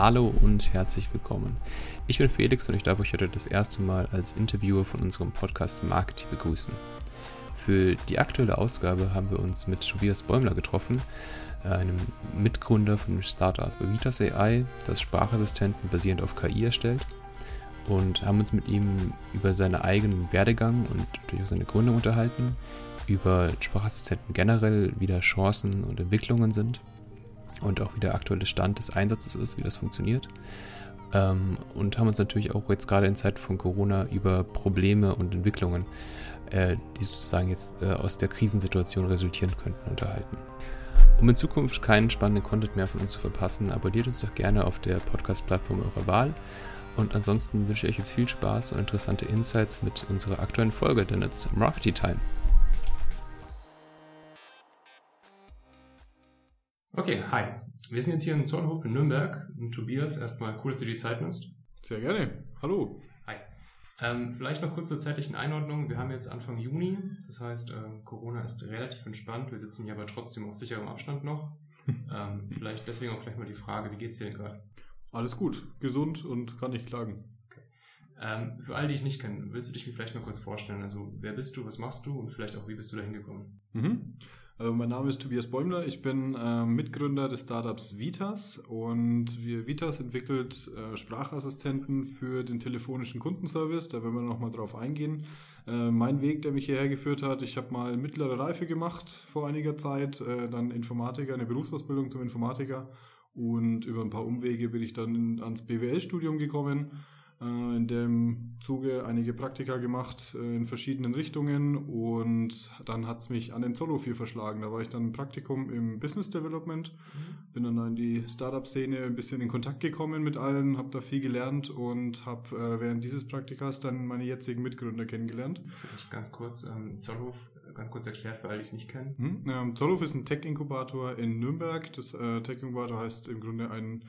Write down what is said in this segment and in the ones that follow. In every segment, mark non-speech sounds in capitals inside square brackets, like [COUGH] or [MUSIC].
Hallo und herzlich willkommen. Ich bin Felix und ich darf euch heute das erste Mal als Interviewer von unserem Podcast Marketing begrüßen. Für die aktuelle Ausgabe haben wir uns mit Tobias Bäumler getroffen, einem Mitgründer von dem Startup Vitas AI, das Sprachassistenten basierend auf KI erstellt und haben uns mit ihm über seinen eigenen Werdegang und durch seine Gründung unterhalten, über Sprachassistenten generell, wie da Chancen und Entwicklungen sind und auch wie der aktuelle Stand des Einsatzes ist, wie das funktioniert. Ähm, und haben uns natürlich auch jetzt gerade in Zeiten von Corona über Probleme und Entwicklungen, äh, die sozusagen jetzt äh, aus der Krisensituation resultieren könnten, unterhalten. Um in Zukunft keinen spannenden Content mehr von uns zu verpassen, abonniert uns doch gerne auf der Podcast-Plattform eurer Wahl. Und ansonsten wünsche ich euch jetzt viel Spaß und interessante Insights mit unserer aktuellen Folge, denn it's Marketing Time. Okay, hi. Wir sind jetzt hier im Zornhof in Nürnberg. Und Tobias, erstmal cool, dass du die Zeit nimmst. Sehr gerne. Hallo. Hi. Ähm, vielleicht noch kurz zur zeitlichen Einordnung. Wir haben jetzt Anfang Juni, das heißt, ähm, Corona ist relativ entspannt. Wir sitzen hier aber trotzdem auf sicherem Abstand noch. [LAUGHS] ähm, vielleicht deswegen auch gleich mal die Frage, wie geht's dir denn gerade? Alles gut, gesund und kann nicht klagen. Okay. Ähm, für alle, die ich nicht kenne, willst du dich vielleicht mal kurz vorstellen? Also, wer bist du, was machst du und vielleicht auch, wie bist du da hingekommen? Mhm. Äh, mein Name ist Tobias Bäumler. Ich bin äh, Mitgründer des Startups Vitas und wir, Vitas entwickelt äh, Sprachassistenten für den telefonischen Kundenservice. Da werden wir nochmal drauf eingehen. Äh, mein Weg, der mich hierher geführt hat, ich habe mal mittlere Reife gemacht vor einiger Zeit, äh, dann Informatiker, eine Berufsausbildung zum Informatiker und über ein paar Umwege bin ich dann ans BWL-Studium gekommen in dem Zuge einige Praktika gemacht äh, in verschiedenen Richtungen und dann hat es mich an den Zollo viel verschlagen. Da war ich dann im Praktikum im Business Development, mhm. bin dann in die Startup-Szene ein bisschen in Kontakt gekommen mit allen, habe da viel gelernt und habe äh, während dieses Praktikas dann meine jetzigen Mitgründer kennengelernt. Vielleicht ganz kurz, ähm, Zollhof, ganz kurz erklärt für alle, die es nicht kennen. Mhm. Ähm, Zollhof ist ein Tech-Inkubator in Nürnberg. Das äh, Tech-Inkubator heißt im Grunde ein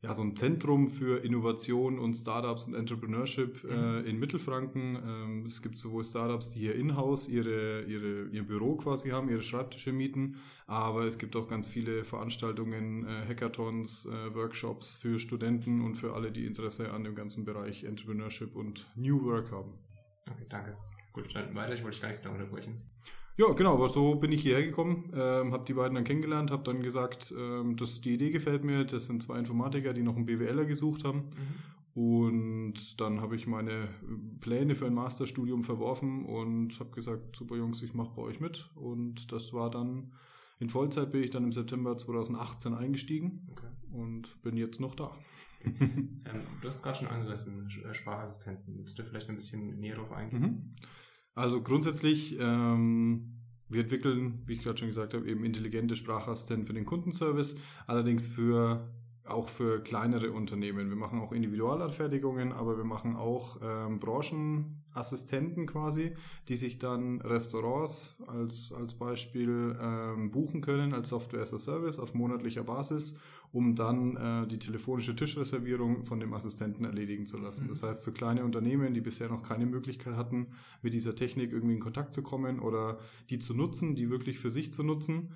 ja, so ein Zentrum für Innovation und Startups und Entrepreneurship mhm. äh, in Mittelfranken. Ähm, es gibt sowohl Startups, die hier in-house ihre, ihre, ihr Büro quasi haben, ihre Schreibtische mieten, aber es gibt auch ganz viele Veranstaltungen, äh, Hackathons, äh, Workshops für Studenten und für alle, die Interesse an dem ganzen Bereich Entrepreneurship und New Work haben. Okay, danke. Gut, dann weiter, ich wollte dich gar nicht so unterbrechen. Ja, genau, aber so bin ich hierher gekommen, ähm, habe die beiden dann kennengelernt, habe dann gesagt, ähm, dass die Idee gefällt mir. Das sind zwei Informatiker, die noch einen BWLer gesucht haben. Mhm. Und dann habe ich meine Pläne für ein Masterstudium verworfen und habe gesagt, super Jungs, ich mache bei euch mit. Und das war dann, in Vollzeit bin ich dann im September 2018 eingestiegen okay. und bin jetzt noch da. Okay. [LAUGHS] ähm, du hast gerade schon angerissen, Sprachassistenten. Willst du vielleicht ein bisschen näher darauf eingehen? Mhm. Also grundsätzlich, ähm, wir entwickeln, wie ich gerade schon gesagt habe, eben intelligente Sprachassistenten für den Kundenservice, allerdings für auch für kleinere Unternehmen. Wir machen auch Individualanfertigungen, aber wir machen auch ähm, Branchenassistenten quasi, die sich dann Restaurants als, als Beispiel ähm, buchen können als Software as a Service auf monatlicher Basis, um dann äh, die telefonische Tischreservierung von dem Assistenten erledigen zu lassen. Mhm. Das heißt, so kleine Unternehmen, die bisher noch keine Möglichkeit hatten, mit dieser Technik irgendwie in Kontakt zu kommen oder die zu nutzen, die wirklich für sich zu nutzen,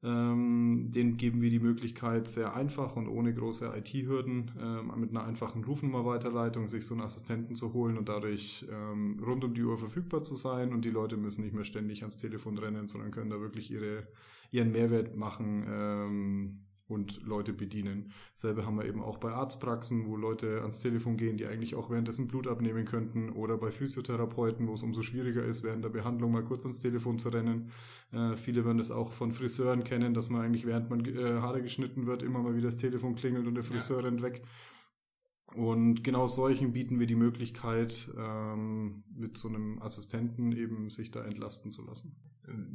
ähm, denen geben wir die Möglichkeit, sehr einfach und ohne große IT-Hürden ähm, mit einer einfachen Rufnummer-Weiterleitung sich so einen Assistenten zu holen und dadurch ähm, rund um die Uhr verfügbar zu sein. Und die Leute müssen nicht mehr ständig ans Telefon rennen, sondern können da wirklich ihre, ihren Mehrwert machen ähm, und Leute bedienen. Selbe haben wir eben auch bei Arztpraxen, wo Leute ans Telefon gehen, die eigentlich auch währenddessen Blut abnehmen könnten oder bei Physiotherapeuten, wo es umso schwieriger ist, während der Behandlung mal kurz ans Telefon zu rennen. Äh, viele werden das auch von Friseuren kennen, dass man eigentlich während man äh, Haare geschnitten wird, immer mal wieder das Telefon klingelt und der Friseur ja. rennt weg. Und genau solchen bieten wir die Möglichkeit, ähm, mit so einem Assistenten eben sich da entlasten zu lassen.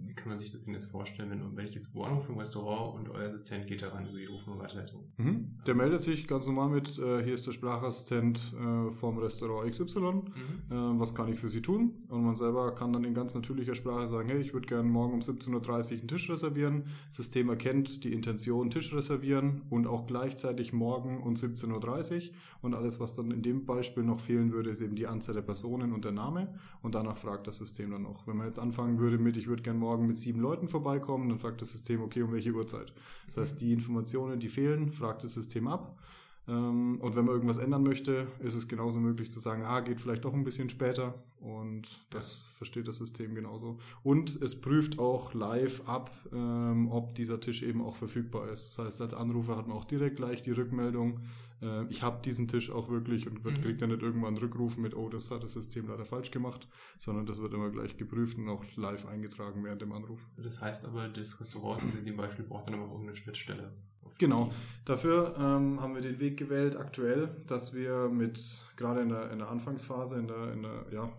Wie kann man sich das denn jetzt vorstellen, wenn, wenn ich jetzt wo anrufe im Restaurant und euer Assistent geht daran über die Rufnummer-Weiterleitung? Mhm. Der meldet sich ganz normal mit, äh, hier ist der Sprachassistent äh, vom Restaurant XY, mhm. äh, was kann ich für Sie tun? Und man selber kann dann in ganz natürlicher Sprache sagen, hey, ich würde gerne morgen um 17.30 Uhr einen Tisch reservieren. Das System erkennt die Intention Tisch reservieren und auch gleichzeitig morgen um 17.30 Uhr. Und alles, was dann in dem Beispiel noch fehlen würde, ist eben die Anzahl der Personen und der Name. Und danach fragt das System dann noch. Wenn man jetzt anfangen würde mit, ich würde würde gern morgen mit sieben Leuten vorbeikommen, dann fragt das System, okay, um welche Uhrzeit. Das heißt, die Informationen, die fehlen, fragt das System ab. Ähm, und wenn man irgendwas ändern möchte, ist es genauso möglich zu sagen, ah, geht vielleicht doch ein bisschen später. Und das ja. versteht das System genauso. Und es prüft auch live ab, ähm, ob dieser Tisch eben auch verfügbar ist. Das heißt, als Anrufer hat man auch direkt gleich die Rückmeldung, äh, ich habe diesen Tisch auch wirklich und wird, mhm. kriegt dann nicht irgendwann einen Rückruf mit, oh, das hat das System leider falsch gemacht, sondern das wird immer gleich geprüft und auch live eingetragen während dem Anruf. Das heißt aber, das Restaurant in dem Beispiel braucht dann aber auch irgendeine Schnittstelle. Genau. Dafür ähm, haben wir den Weg gewählt aktuell, dass wir mit gerade in der, in der Anfangsphase, in der, in der, ja,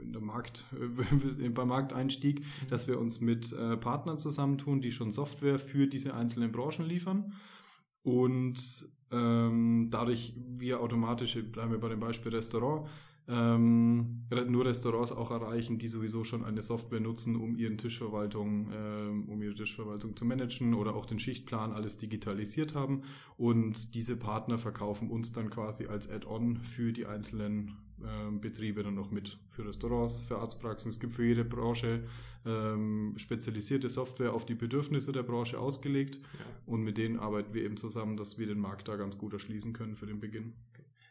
in der Markt, [LAUGHS] beim Markteinstieg, dass wir uns mit äh, Partnern zusammentun, die schon Software für diese einzelnen Branchen liefern. Und ähm, dadurch wir automatisch, bleiben wir bei dem Beispiel Restaurant, ähm, nur Restaurants auch erreichen, die sowieso schon eine Software nutzen, um ihren Tischverwaltung, ähm, um ihre Tischverwaltung zu managen oder auch den Schichtplan alles digitalisiert haben. Und diese Partner verkaufen uns dann quasi als Add-on für die einzelnen Betriebe dann noch mit. Für Restaurants, für Arztpraxen. Es gibt für jede Branche ähm, spezialisierte Software auf die Bedürfnisse der Branche ausgelegt. Ja. Und mit denen arbeiten wir eben zusammen, dass wir den Markt da ganz gut erschließen können für den Beginn.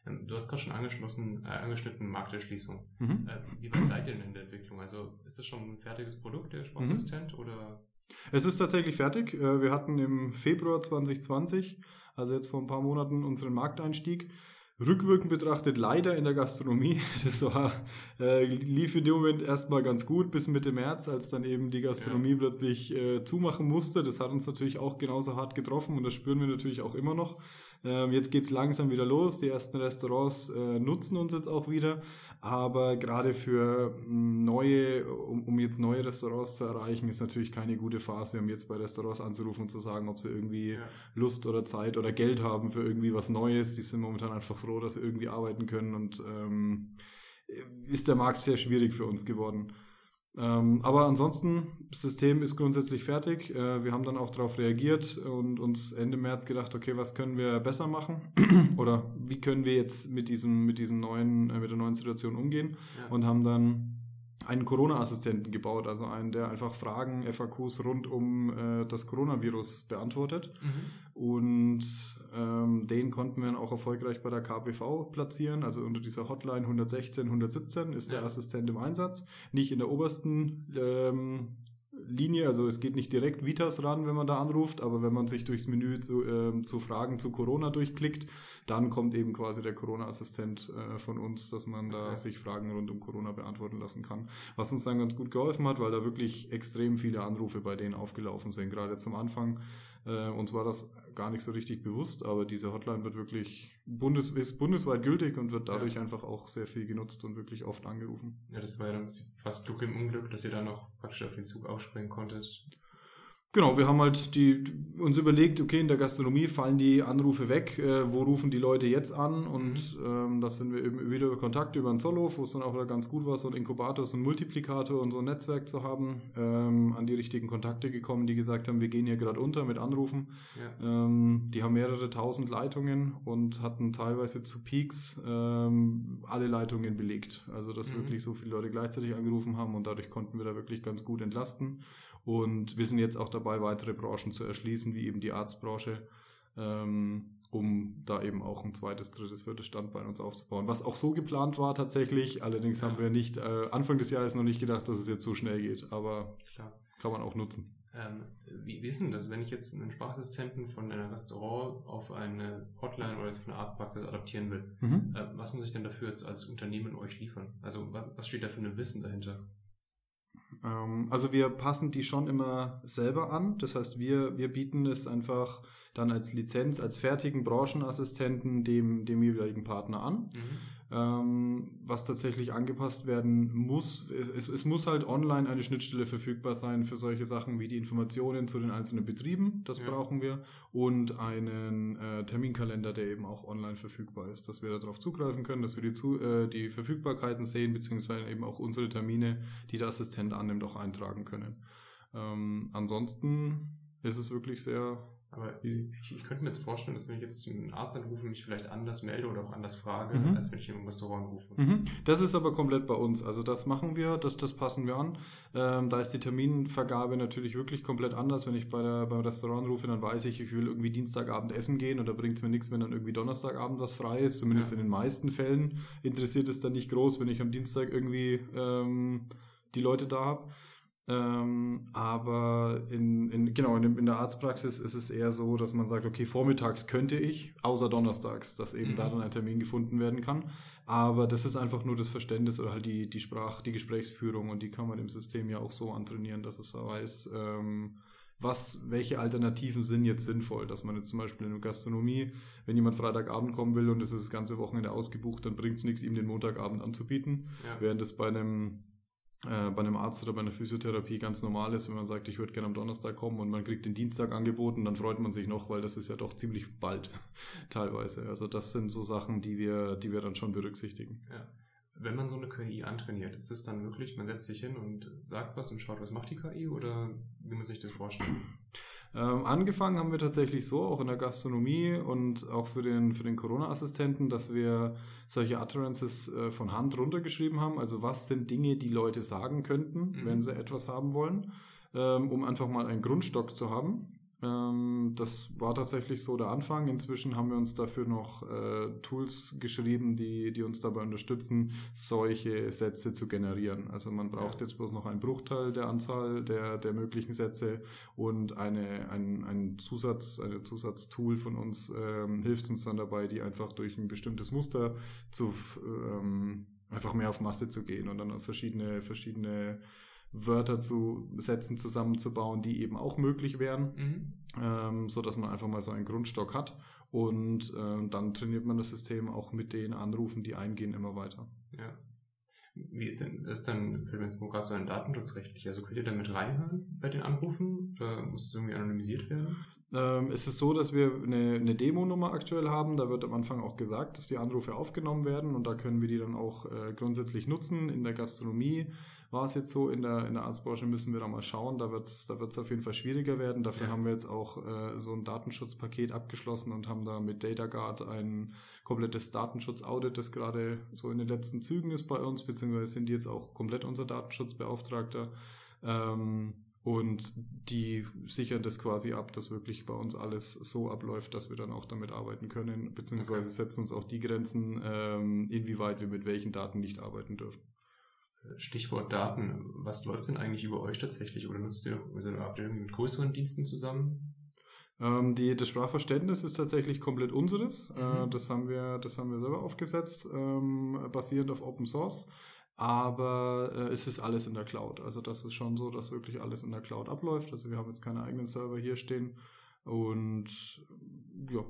Ähm, du hast gerade schon angeschlossen, äh, angeschnitten Markterschließung. Mhm. Äh, wie weit seid ihr denn in der Entwicklung? Also ist das schon ein fertiges Produkt, der Sportassistent, mhm. oder? Es ist tatsächlich fertig. Äh, wir hatten im Februar 2020, also jetzt vor ein paar Monaten, unseren Markteinstieg. Rückwirkend betrachtet leider in der Gastronomie. [LAUGHS] Das war, äh, lief in dem Moment erstmal ganz gut bis Mitte März, als dann eben die Gastronomie ja. plötzlich äh, zumachen musste. Das hat uns natürlich auch genauso hart getroffen und das spüren wir natürlich auch immer noch. Ähm, jetzt geht's langsam wieder los. Die ersten Restaurants äh, nutzen uns jetzt auch wieder. Aber gerade für neue, um, um, jetzt neue Restaurants zu erreichen, ist natürlich keine gute Phase, um jetzt bei Restaurants anzurufen und zu sagen, ob sie irgendwie ja. Lust oder Zeit oder Geld haben für irgendwie was Neues. Die sind momentan einfach froh, dass sie irgendwie arbeiten können und ähm, ist der Markt sehr schwierig für uns geworden. Ähm, aber ansonsten, das System ist grundsätzlich fertig. Äh, wir haben dann auch darauf reagiert und uns Ende März gedacht, okay, was können wir besser machen? [CLEARS THROAT] Oder wie können wir jetzt mit diesem, mit diesem neuen, äh, mit der neuen Situation umgehen? Ja. Und haben dann einen Corona-Assistenten gebaut, also einen, der einfach Fragen, FAQs rund um äh, das Coronavirus beantwortet. Mhm. Und ähm, den konnten wir dann auch erfolgreich bei der KPV platzieren. Also unter dieser Hotline 116, 117 ist der Assistent im Einsatz. Nicht in der obersten ähm, Linie, also es geht nicht direkt Vitas ran, wenn man da anruft, aber wenn man sich durchs Menü zu, äh, zu Fragen zu Corona durchklickt, dann kommt eben quasi der Corona-Assistent äh, von uns, dass man da okay. sich Fragen rund um Corona beantworten lassen kann. Was uns dann ganz gut geholfen hat, weil da wirklich extrem viele Anrufe bei denen aufgelaufen sind, gerade zum Anfang. Äh, uns war das gar nicht so richtig bewusst, aber diese Hotline wird wirklich bundes, ist bundesweit gültig und wird dadurch ja. einfach auch sehr viel genutzt und wirklich oft angerufen. Ja, das war ja dann fast Glück im Unglück, dass ihr dann noch praktisch auf den Zug aufspringen konntet. Genau, wir haben halt die, uns überlegt, okay, in der Gastronomie fallen die Anrufe weg, äh, wo rufen die Leute jetzt an? Und mhm. ähm, das sind wir eben wieder über Kontakt über den Zollhof, wo es dann auch wieder ganz gut war, so ein Inkubator, so ein Multiplikator und so ein Netzwerk zu haben, ähm, an die richtigen Kontakte gekommen, die gesagt haben, wir gehen hier gerade unter mit Anrufen. Ja. Ähm, die haben mehrere tausend Leitungen und hatten teilweise zu Peaks ähm, alle Leitungen belegt. Also dass mhm. wirklich so viele Leute gleichzeitig angerufen haben und dadurch konnten wir da wirklich ganz gut entlasten. Und wir sind jetzt auch dabei, weitere Branchen zu erschließen, wie eben die Arztbranche, ähm, um da eben auch ein zweites, drittes, viertes Standbein uns aufzubauen. Was auch so geplant war tatsächlich. Allerdings haben wir nicht äh, Anfang des Jahres noch nicht gedacht, dass es jetzt so schnell geht. Aber Klar. kann man auch nutzen. Ähm, wie, wie ist denn das, wenn ich jetzt einen Sprachassistenten von einem Restaurant auf eine Hotline oder jetzt von einer Arztpraxis adaptieren will? Mhm. Äh, was muss ich denn dafür jetzt als Unternehmen euch liefern? Also was, was steht da für ein Wissen dahinter? Ähm, also wir passen die schon immer selber an. Das heißt, wir, wir bieten es einfach dann als Lizenz, als fertigen Branchenassistenten dem, dem jeweiligen Partner an. Mhm was tatsächlich angepasst werden muss. Es, es, muss halt online eine Schnittstelle verfügbar sein für solche Sachen wie die Informationen zu den einzelnen Betrieben, das ja. brauchen wir, und einen äh, Terminkalender, der eben auch online verfügbar ist, dass wir darauf zugreifen können, dass wir die, zu, äh, die Verfügbarkeiten sehen, beziehungsweise eben auch unsere Termine, die der Assistent annimmt, auch eintragen können. Ähm, ansonsten ist es wirklich sehr Aber ich, ich, könnte mir jetzt vorstellen, dass wenn ich jetzt einen Arzt anrufe, mich vielleicht anders melde oder auch anders frage, mhm. als wenn ich in einem Restaurant rufe. Mhm. Das ist aber komplett bei uns. Also das machen wir, das, das passen wir an. Ähm, da ist die Terminvergabe natürlich wirklich komplett anders. Wenn ich bei der, beim Restaurant rufe, dann weiß ich, ich will irgendwie Dienstagabend essen gehen und da bringt es mir nichts, wenn dann irgendwie Donnerstagabend was frei ist. Zumindest ja. in den meisten Fällen interessiert es dann nicht groß, wenn ich am Dienstag irgendwie ähm, die Leute da habe. Ähm, aber in, in, genau, in, in, der Arztpraxis ist es eher so, dass man sagt, okay, vormittags könnte ich, außer donnerstags, dass eben mhm. da dann ein Termin gefunden werden kann. Aber das ist einfach nur das Verständnis oder halt die, die Sprach-, die Gesprächsführung und die kann man im System ja auch so antrainieren, dass es weiß, ähm, was, welche Alternativen sind jetzt sinnvoll, dass man jetzt zum Beispiel in der Gastronomie, wenn jemand Freitagabend kommen will und es ist das ganze Wochenende ausgebucht, dann bringt es nichts, ihm den Montagabend anzubieten, ja. während es bei einem äh, bei einem Arzt oder bei einer Physiotherapie ganz normal ist, wenn man sagt, ich würde gerne am Donnerstag kommen und man kriegt den Dienstag angeboten, dann freut man sich noch, weil das ist ja doch ziemlich bald [LAUGHS] teilweise. Also das sind so Sachen, die wir, die wir dann schon berücksichtigen. Ja. Wenn man so eine KI antrainiert, ist es dann wirklich, man setzt sich hin und sagt was und schaut, was macht die KI oder wie muss ich das vorstellen? Ähm, angefangen haben wir tatsächlich so, auch in der Gastronomie und auch für den, für den Corona-Assistenten, dass wir solche Utterances äh, von Hand runtergeschrieben haben. Also was sind Dinge, die Leute sagen könnten, mhm. wenn sie etwas haben wollen, ähm, um einfach mal einen Grundstock zu haben. Ähm, das war tatsächlich so der Anfang. Inzwischen haben wir uns dafür noch äh, Tools geschrieben, die, die uns dabei unterstützen, solche Sätze zu generieren. Also man braucht jetzt bloß noch einen Bruchteil der Anzahl der, der möglichen Sätze und eine, ein, ein Zusatz, eine Zusatztool von uns ähm, hilft uns dann dabei, die einfach durch ein bestimmtes Muster zu ähm, einfach mehr auf Masse zu gehen und dann auf verschiedene, verschiedene Wörter zu Sätzen zusammenzubauen, die eben auch möglich wären, mhm. ähm, so dass man einfach mal so einen Grundstock hat und äh, dann trainiert man das System auch mit den Anrufen, die eingehen, immer weiter. Ja. Wie ist denn das dann für Vince gerade so ein datenschutzrechtlich? Also könnt ihr damit reinhören bei den Anrufen? Oder muss es irgendwie anonymisiert werden? Ähm, es ist so, dass wir eine, eine Demo-Nummer aktuell haben. Da wird am Anfang auch gesagt, dass die Anrufe aufgenommen werden und da können wir die dann auch äh, grundsätzlich nutzen. In der Gastronomie war es jetzt so, in der, in der Arztbranche müssen wir da mal schauen. Da wird es da wird's auf jeden Fall schwieriger werden. Dafür ja. haben wir jetzt auch äh, so ein Datenschutzpaket abgeschlossen und haben da mit DataGuard ein komplettes Datenschutz-Audit, das gerade so in den letzten Zügen ist bei uns, beziehungsweise sind die jetzt auch komplett unser Datenschutzbeauftragter. Ähm, und die sichern das quasi ab, dass wirklich bei uns alles so abläuft, dass wir dann auch damit arbeiten können, beziehungsweise okay. setzen uns auch die Grenzen, ähm, inwieweit wir mit welchen Daten nicht arbeiten dürfen. Stichwort Daten. Was läuft denn eigentlich über euch tatsächlich? Oder nutzt ihr also habt ihr mit größeren Diensten zusammen? Ähm, die, das Sprachverständnis ist tatsächlich komplett unseres. Mhm. Äh, das haben wir, das haben wir selber aufgesetzt, ähm, basierend auf Open Source. Aber äh, es ist alles in der Cloud. Also das ist schon so, dass wirklich alles in der Cloud abläuft. Also wir haben jetzt keine eigenen Server hier stehen. Und ja.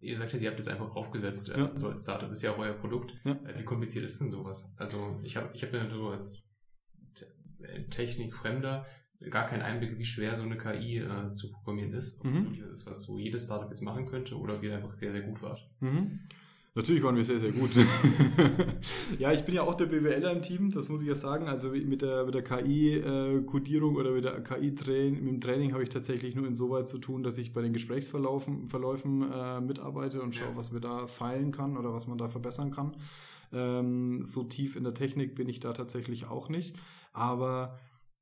Ihr sagt ja, Sie habt das einfach aufgesetzt, äh, ja. so als Startup. Ist ja auch euer Produkt. Ja. Äh, wie kompliziert ist denn sowas? Also ich habe ich hab ja so als äh, Technikfremder gar keinen Einblick, wie schwer so eine KI äh, zu programmieren ist. Ob mhm. das ist, was so jedes Startup jetzt machen könnte oder wie einfach sehr, sehr gut wart. Mhm. Natürlich waren wir sehr, sehr gut. [LAUGHS] ja, ich bin ja auch der BWLer im Team, das muss ich ja sagen. Also mit der, mit der KI-Codierung oder mit der KI-Training, mit dem Training habe ich tatsächlich nur insoweit zu tun, dass ich bei den Gesprächsverläufen Verläufen, äh, mitarbeite und schaue, ja. was wir da feilen kann oder was man da verbessern kann. Ähm, so tief in der Technik bin ich da tatsächlich auch nicht. Aber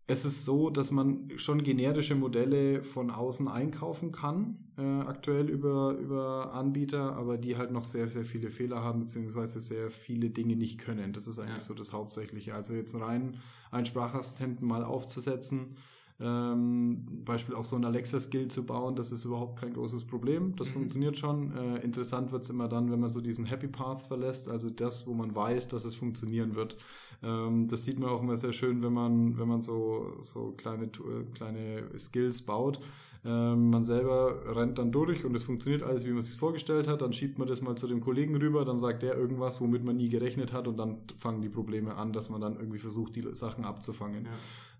es ist so, dass man schon generische Modelle von außen einkaufen kann, äh, aktuell über, über Anbieter, aber die halt noch sehr, sehr viele Fehler haben, beziehungsweise sehr viele Dinge nicht können. Das ist eigentlich ja. so das Hauptsächliche. Also jetzt rein einen Sprachassistenten mal aufzusetzen, ähm, Beispiel auch so ein Alexa-Skill zu bauen, das ist überhaupt kein großes Problem. Das mhm. funktioniert schon. Äh, interessant wird's immer dann, wenn man so diesen Happy Path verlässt, also das, wo man weiß, dass es funktionieren wird. Ähm, das sieht man auch immer sehr schön, wenn man, wenn man so, so kleine, kleine Skills baut. Ähm, man selber rennt dann durch und es funktioniert alles, wie man es sich vorgestellt hat. Dann schiebt man das mal zu dem Kollegen rüber, dann sagt der irgendwas, womit man nie gerechnet hat und dann fangen die Probleme an, dass man dann irgendwie versucht, die Sachen abzufangen.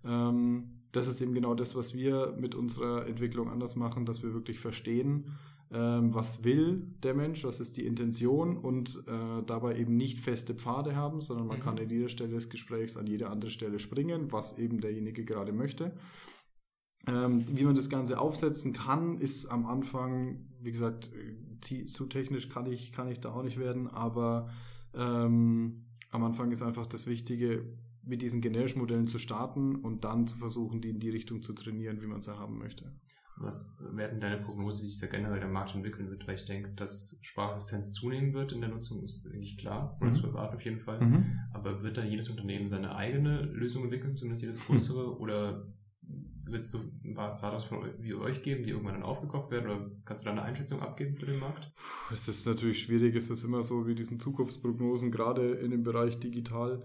Ja. Ähm, das ist eben genau das, was wir mit unserer Entwicklung anders machen, dass wir wirklich verstehen, ähm, was will der Mensch, was ist die Intention und äh, dabei eben nicht feste Pfade haben, sondern man mhm. kann an jeder Stelle des Gesprächs an jede andere Stelle springen, was eben derjenige gerade möchte. Ähm, wie man das Ganze aufsetzen kann, ist am Anfang, wie gesagt, zu technisch kann ich, kann ich da auch nicht werden, aber ähm, am Anfang ist einfach das Wichtige, mit diesen generischen Modellen zu starten und dann zu versuchen, die in die Richtung zu trainieren, wie man sie haben möchte. Was werden deine Prognose, wie sich da generell der Markt entwickeln wird? Weil ich denke, dass Sprachassistenz zunehmen wird in der Nutzung, ist eigentlich klar, oder mhm. zu erwarten auf jeden Fall. Mhm. Aber wird da jedes Unternehmen seine eigene Lösung entwickeln, zumindest jedes größere, mhm. [LAUGHS] oder wird es so ein paar Startups von wie euch geben, die irgendwann dann aufgekauft werden? Oder kannst du da eine Einschätzung abgeben für den Markt? Es ist natürlich schwierig. Es ist immer so wie diesen Zukunftsprognosen, gerade in dem Bereich digital,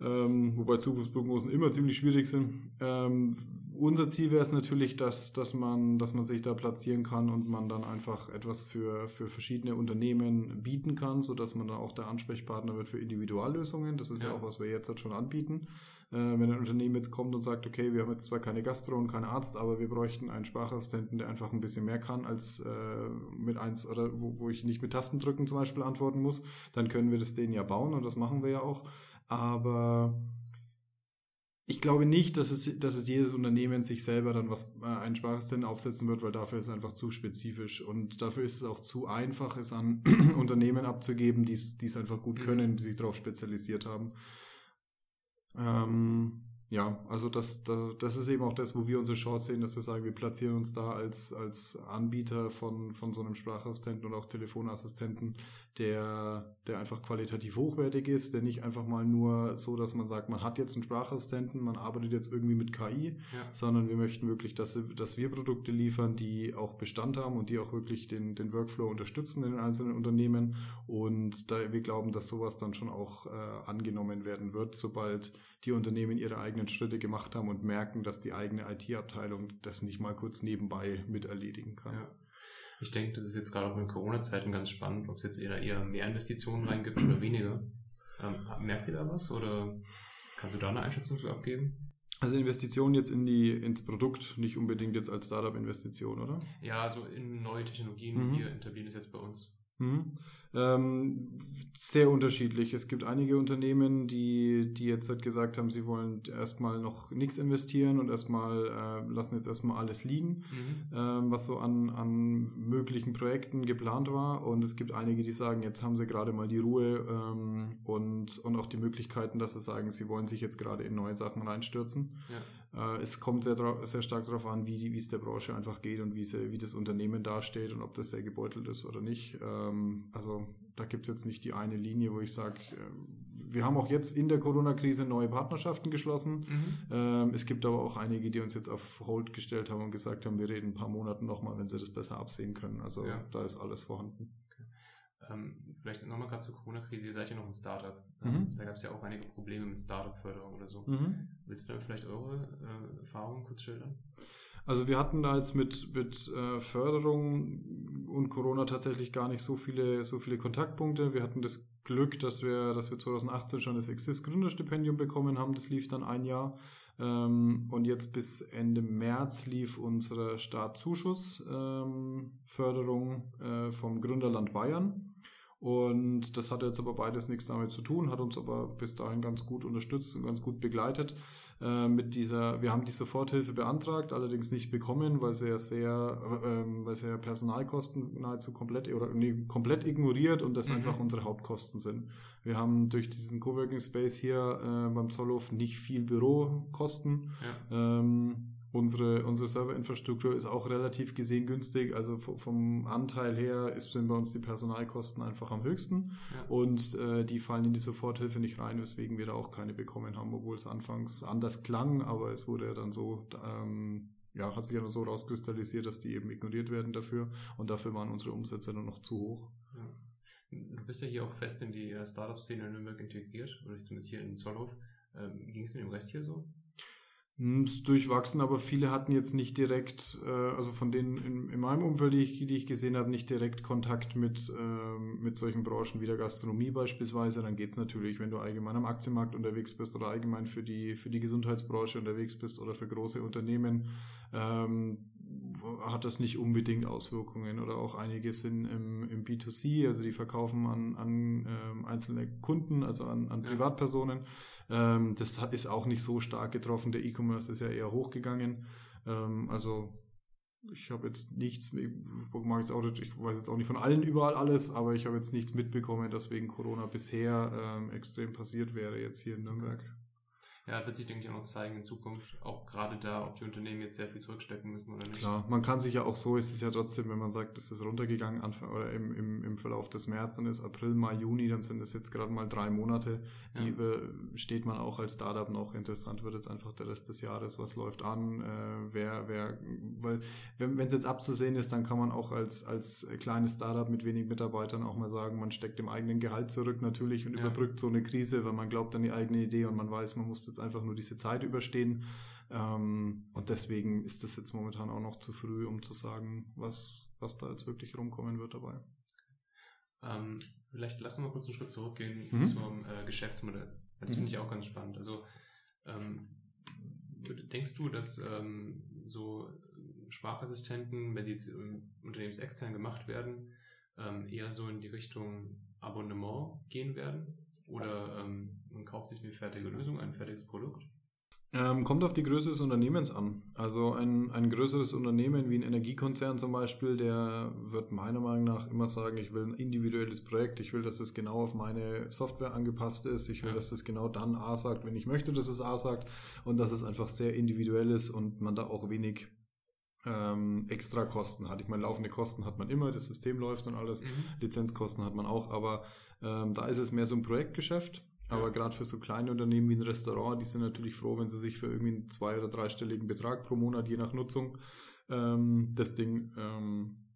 ähm, wobei Zukunftsprognosen immer ziemlich schwierig sind. Ähm, unser Ziel wäre es natürlich, dass, dass, man, dass man sich da platzieren kann und man dann einfach etwas für, für verschiedene Unternehmen bieten kann, sodass man dann auch der Ansprechpartner wird für Individuallösungen. Das ist ja, ja auch, was wir jetzt halt schon anbieten. Äh, wenn ein Unternehmen jetzt kommt und sagt, okay, wir haben jetzt zwar keine Gastro und keinen Arzt, aber wir bräuchten einen Sprachassistenten, der einfach ein bisschen mehr kann als äh, mit eins oder wo, wo ich nicht mit Tastendrücken zum Beispiel antworten muss, dann können wir das denen ja bauen und das machen wir ja auch. Aber ich glaube nicht, dass es, dass es jedes Unternehmen sich selber dann was äh, einen Sprachassistenten aufsetzen wird, weil dafür ist es einfach zu spezifisch und dafür ist es auch zu einfach, es an [CLEARS THROAT] Unternehmen abzugeben, die es einfach gut mhm. können, die sich darauf spezialisiert haben. Ähm, ja, also das, das, das ist eben auch das, wo wir unsere Chance sehen, dass wir sagen, wir platzieren uns da als, als Anbieter von, von so einem Sprachassistenten und auch Telefonassistenten, der, der einfach qualitativ hochwertig ist, der nicht einfach mal nur so, dass man sagt, man hat jetzt einen Sprachassistenten, man arbeitet jetzt irgendwie mit KI, ja. sondern wir möchten wirklich, dass, dass wir Produkte liefern, die auch Bestand haben und die auch wirklich den, den Workflow unterstützen in den einzelnen Unternehmen. Und da wir glauben, dass sowas dann schon auch äh, angenommen werden wird, sobald die Unternehmen ihre eigenen Schritte gemacht haben und merken, dass die eigene IT-Abteilung das nicht mal kurz nebenbei mit erledigen kann. Ja. Ich denke, das ist jetzt gerade auch in Corona-Zeiten ganz spannend, ob es jetzt eher, eher mehr Investitionen reingibt oder weniger. Ähm, merkt ihr da was oder kannst du da eine Einschätzung zu abgeben? Also Investitionen jetzt in die, ins Produkt, nicht unbedingt jetzt als Startup-Investition, oder? Ja, also in neue Technologien, mhm. wir etablieren das jetzt bei uns. Mhm. Ähm, sehr unterschiedlich. Es gibt einige Unternehmen, die, die jetzt halt gesagt haben, sie wollen erstmal noch nichts investieren und erstmal äh, lassen jetzt erstmal alles liegen, mhm. ähm, was so an, an möglichen Projekten geplant war. Und es gibt einige, die sagen, jetzt haben sie gerade mal die Ruhe ähm, und, und auch die Möglichkeiten, dass sie sagen, sie wollen sich jetzt gerade in neue Sachen reinstürzen. Ja. Äh, es kommt sehr, sehr stark darauf an, wie, wie es der Branche einfach geht und wie, sie, wie das Unternehmen dasteht und ob das sehr gebeutelt ist oder nicht. Ähm, also da gibt es jetzt nicht die eine Linie, wo ich sage, äh, wir haben auch jetzt in der Corona-Krise neue Partnerschaften geschlossen. Mhm. Ähm, es gibt aber auch einige, die uns jetzt auf Hold gestellt haben und gesagt haben, wir reden ein paar Monate nochmal, wenn sie das besser absehen können. Also ja. da ist alles vorhanden. Ähm, vielleicht nochmal gerade zur Corona-Krise, ihr seid ja noch ein Startup. Ähm, mhm. Da gab es ja auch einige Probleme mit Startup-Förderung oder so. Mhm. Willst du da vielleicht eure äh, Erfahrungen kurz schildern? Also wir hatten da jetzt mit, mit äh, Förderung und Corona tatsächlich gar nicht so viele, so viele Kontaktpunkte. Wir hatten das Glück, dass wir, dass wir 2018 schon das Exist Gründerstipendium bekommen haben. Das lief dann ein Jahr. Ähm, und jetzt bis Ende März lief unsere Startzuschussförderung ähm, äh, vom Gründerland Bayern. Und das hatte jetzt aber beides nichts damit zu tun, hat uns aber bis dahin ganz gut unterstützt und ganz gut begleitet. Äh, mit dieser, wir haben die Soforthilfe beantragt, allerdings nicht bekommen, weil sie ja sehr, äh, weil sie ja Personalkosten nahezu komplett oder nee, komplett ignoriert und das mhm. einfach unsere Hauptkosten sind. Wir haben durch diesen Coworking Space hier äh, beim Zollhof nicht viel Bürokosten. Ja. Ähm, Unsere, unsere Serverinfrastruktur ist auch relativ gesehen günstig. Also vom Anteil her ist, sind bei uns die Personalkosten einfach am höchsten. Ja. Und äh, die fallen in die Soforthilfe nicht rein, weswegen wir da auch keine bekommen haben, obwohl es anfangs anders klang, aber es wurde ja dann so, ähm, ja, hat sich ja nur so rauskristallisiert, dass die eben ignoriert werden dafür. Und dafür waren unsere Umsätze dann noch zu hoch. Ja. Du bist ja hier auch fest in die äh, Startup-Szene in Nürnberg integriert, oder zumindest hier in Zollhof. Ähm, Ging es in dem Rest hier so? Hm, ist durchwachsen, aber viele hatten jetzt nicht direkt, äh, also von denen in, in meinem Umfeld, die ich, die ich gesehen habe, nicht direkt Kontakt mit, ähm, mit solchen Branchen wie der Gastronomie beispielsweise. Dann geht's natürlich, wenn du allgemein am Aktienmarkt unterwegs bist oder allgemein für die, für die Gesundheitsbranche unterwegs bist oder für große Unternehmen, ähm, hat das nicht unbedingt Auswirkungen oder auch einige sind im, im B2C, also die verkaufen an, an ähm, einzelne Kunden, also an, an Privatpersonen. Ähm, das ist auch nicht so stark getroffen. Der E-Commerce ist ja eher hochgegangen. Ähm, also ich habe jetzt nichts, ich, mag jetzt auch ich weiß jetzt auch nicht von allen überall alles, aber ich habe jetzt nichts mitbekommen, dass wegen Corona bisher ähm, extrem passiert wäre jetzt hier in Nürnberg. Ja, wird sich, denke ich, auch noch zeigen in Zukunft, auch gerade da, ob die Unternehmen jetzt sehr viel zurückstecken müssen oder nicht. Klar, man kann sich ja auch so, ist es ja trotzdem, wenn man sagt, es ist runtergegangen Anfang oder im, im, im Verlauf des März, dann ist April, Mai, Juni, dann sind es jetzt gerade mal drei Monate, die ja. steht man auch als Startup noch. Interessant wird jetzt einfach der Rest des Jahres, was läuft an, äh, wer, wer, weil wenn es jetzt abzusehen ist, dann kann man auch als, als kleines Startup mit wenig Mitarbeitern auch mal sagen, man steckt im eigenen Gehalt zurück natürlich und ja. überbrückt so eine Krise, weil man glaubt an die eigene Idee und man weiß, man muss jetzt einfach nur diese Zeit überstehen. Ähm, und deswegen ist das jetzt momentan auch noch zu früh, um zu sagen, was, was da jetzt wirklich rumkommen wird dabei. Ähm, vielleicht lassen wir mal kurz einen Schritt zurückgehen mhm. zum äh, Geschäftsmodell. Das mhm. finde ich auch ganz spannend. Also ähm, denkst du, dass ähm, so Sprachassistenten, wenn die jetzt unternehmensextern gemacht werden, ähm, eher so in die Richtung Abonnement gehen werden? Oder ähm, man kauft sich eine fertige Lösung, ein fertiges Produkt? Ähm, kommt auf die Größe des Unternehmens an. Also ein, ein größeres Unternehmen wie ein Energiekonzern zum Beispiel, der wird meiner Meinung nach immer sagen, ich will ein individuelles Projekt, ich will, dass es genau auf meine Software angepasst ist, ich will, ja. dass es genau dann A sagt, wenn ich möchte, dass es A sagt und dass es einfach sehr individuell ist und man da auch wenig ähm, extra Kosten hat. Ich meine, laufende Kosten hat man immer, das System läuft und alles, mhm. Lizenzkosten hat man auch, aber ähm, da ist es mehr so ein Projektgeschäft. Aber ja. gerade für so kleine Unternehmen wie ein Restaurant, die sind natürlich froh, wenn sie sich für irgendwie einen zwei- oder dreistelligen Betrag pro Monat, je nach Nutzung, ähm, das Ding ähm,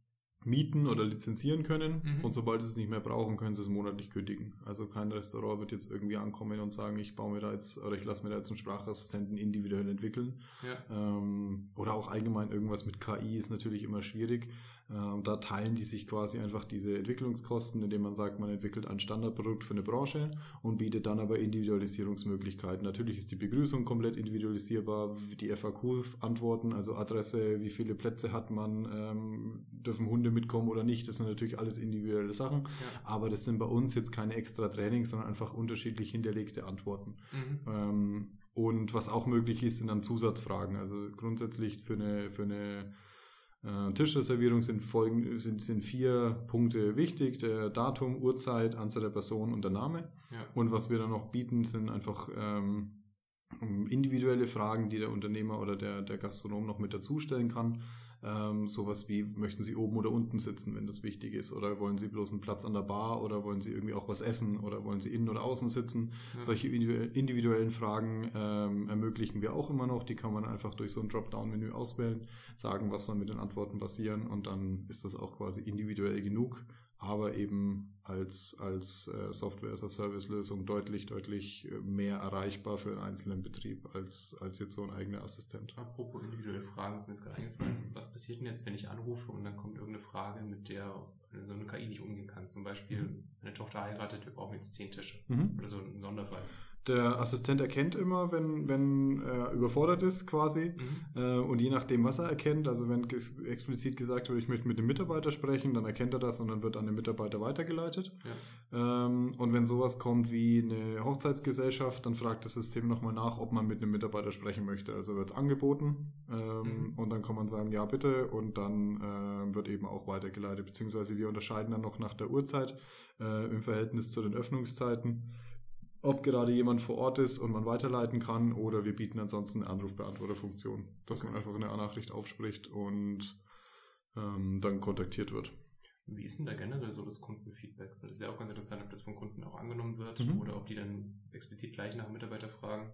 mieten oder lizenzieren können mhm. und sobald sie es nicht mehr brauchen, können sie es monatlich kündigen. Also kein Restaurant wird jetzt irgendwie ankommen und sagen, ich baue mir da jetzt oder ich lasse mir da jetzt einen Sprachassistenten individuell entwickeln. Ja. Ähm, oder auch allgemein irgendwas mit KI ist natürlich immer schwierig. Und da teilen die sich quasi einfach diese Entwicklungskosten, indem man sagt, man entwickelt ein Standardprodukt für eine Branche und bietet dann aber Individualisierungsmöglichkeiten. Natürlich ist die Begrüßung komplett individualisierbar, die FAQ-Antworten, also Adresse, wie viele Plätze hat man, ähm, dürfen Hunde mitkommen oder nicht, das sind natürlich alles individuelle Sachen, ja. aber das sind bei uns jetzt keine extra Trainings, sondern einfach unterschiedlich hinterlegte Antworten. Mhm. Ähm, und was auch möglich ist, sind dann Zusatzfragen. Also grundsätzlich für eine, für eine äh, Tischreservierung sind, folgen, sind, sind vier Punkte wichtig. Der Datum, Uhrzeit, Anzahl der Person und der Name. Ja. Und was wir dann noch bieten, sind einfach ähm, individuelle Fragen, die der Unternehmer oder der, der Gastronom noch mit dazu stellen kann. Ähm, sowas wie, möchten Sie oben oder unten sitzen, wenn das wichtig ist? Oder wollen Sie bloß einen Platz an der Bar? Oder wollen Sie irgendwie auch was essen? Oder wollen Sie innen oder außen sitzen? Ja. Solche individuellen Fragen ähm, ermöglichen wir auch immer noch. Die kann man einfach durch so ein Dropdown-Menü auswählen, sagen, was soll mit den Antworten passieren und dann ist das auch quasi individuell genug aber eben als, als äh, Software-as-a-Service-Lösung deutlich, deutlich äh, mehr erreichbar für einen einzelnen Betrieb als, als jetzt so ein eigener Assistent. Apropos individuelle Fragen, ist mir jetzt gerade eingefallen. Was passiert denn jetzt, wenn ich anrufe und dann kommt irgendeine Frage, mit der so eine KI nicht umgehen kann? Zum Beispiel, mhm. meine Tochter heiratet, wir brauchen jetzt zehn Tische. Mhm. Oder so ein Sonderfall. Der Assistent erkennt immer, wenn, wenn er überfordert ist quasi. Mhm. Äh, und je nachdem, was er erkennt, also wenn explizit gesagt wird, ich möchte mit dem Mitarbeiter sprechen, dann erkennt er das und dann wird an den Mitarbeiter weitergeleitet. Ja. Ähm, und wenn sowas kommt wie eine Hochzeitsgesellschaft, dann fragt das System nochmal nach, ob man mit einem Mitarbeiter sprechen möchte. Also wird es angeboten ähm, mhm. und dann kann man sagen, ja bitte und dann äh, wird eben auch weitergeleitet. Beziehungsweise wir unterscheiden dann noch nach der Uhrzeit äh, im Verhältnis zu den Öffnungszeiten ob gerade jemand vor Ort ist und man weiterleiten kann oder wir bieten ansonsten eine Anrufbeantworterfunktion, dass man einfach eine Nachricht aufspricht und ähm, dann kontaktiert wird. Wie ist denn da generell so das Kundenfeedback? Das ist ja auch ganz interessant, ob das von Kunden auch angenommen wird mhm. oder ob die dann explizit gleich nach Mitarbeiter fragen.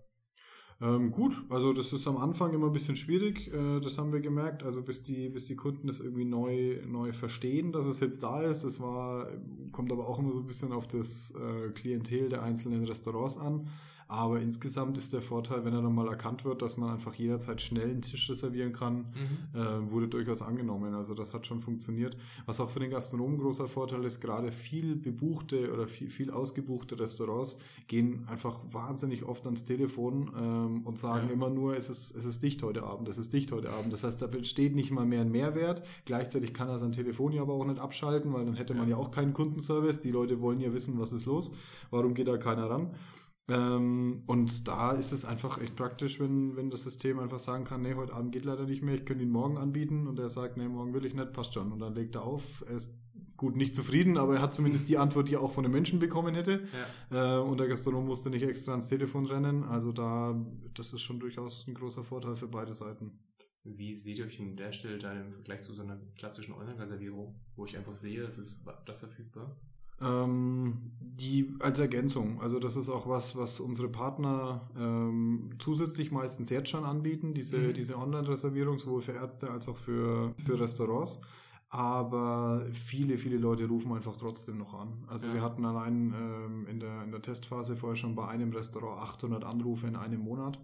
Ähm, gut, also das ist am Anfang immer ein bisschen schwierig, äh, das haben wir gemerkt, also bis die, bis die Kunden das irgendwie neu, neu verstehen, dass es jetzt da ist. Das war, kommt aber auch immer so ein bisschen auf das äh, Klientel der einzelnen Restaurants an. Aber insgesamt ist der Vorteil, wenn er dann mal erkannt wird, dass man einfach jederzeit schnell einen Tisch reservieren kann, mhm. äh, wurde durchaus angenommen. Also das hat schon funktioniert. Was auch für den Gastronomen großer Vorteil ist, gerade viel bebuchte oder viel, viel ausgebuchte Restaurants gehen einfach wahnsinnig oft ans Telefon ähm, und sagen ja. immer nur, es ist, es ist dicht heute Abend, es ist dicht heute Abend. Das heißt, da besteht nicht mal mehr ein Mehrwert. Gleichzeitig kann er sein Telefon ja aber auch nicht abschalten, weil dann hätte man ja auch keinen Kundenservice. Die Leute wollen ja wissen, was ist los. Warum geht da keiner ran? Ähm, und da ist es einfach echt praktisch, wenn, wenn das System einfach sagen kann, nee, heute Abend geht leider nicht mehr, ich könnte ihn morgen anbieten und er sagt, nee, morgen will ich nicht, passt schon. Und dann legt er auf, er ist gut nicht zufrieden, aber er hat zumindest die Antwort, die er auch von den Menschen bekommen hätte. Ja. Äh, und der Gastronom musste nicht extra ans Telefon rennen. Also da, das ist schon durchaus ein großer Vorteil für beide Seiten. Wie seht ihr euch an der Stelle da im Vergleich zu so einer klassischen Online-Reservierung, wo ich einfach sehe, es ist das verfügbar? Ähm, die als Ergänzung. Also das ist auch was, was unsere Partner ähm, zusätzlich meistens jetzt schon anbieten, diese, mhm. diese Online-Reservierung, sowohl für Ärzte als auch für, für Restaurants. Aber viele, viele Leute rufen einfach trotzdem noch an. Also ja. wir hatten allein ähm, in, der, in der Testphase vorher schon bei einem Restaurant 800 Anrufe in einem Monat.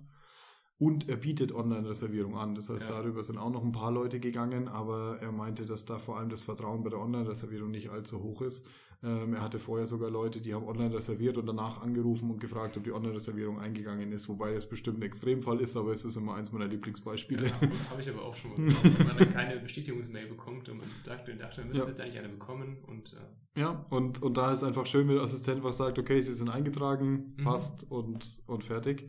Und er bietet Online-Reservierung an. Das heißt, ja. darüber sind auch noch ein paar Leute gegangen, aber er meinte, dass da vor allem das Vertrauen bei der Online-Reservierung nicht allzu hoch ist. Ähm, er hatte vorher sogar Leute, die haben online reserviert und danach angerufen und gefragt, ob die Online-Reservierung eingegangen ist, wobei das bestimmt ein Extremfall ist, aber es ist immer eins meiner Lieblingsbeispiele. Ja, habe ich aber auch schon mal gemacht, wenn man dann keine Bestätigungsmail bekommt und man dachte, dachte man müsste ja. jetzt eigentlich eine bekommen und äh ja, und, und da ist einfach schön, wenn der Assistent was sagt, okay, sie sind eingetragen, mhm. passt und, und fertig.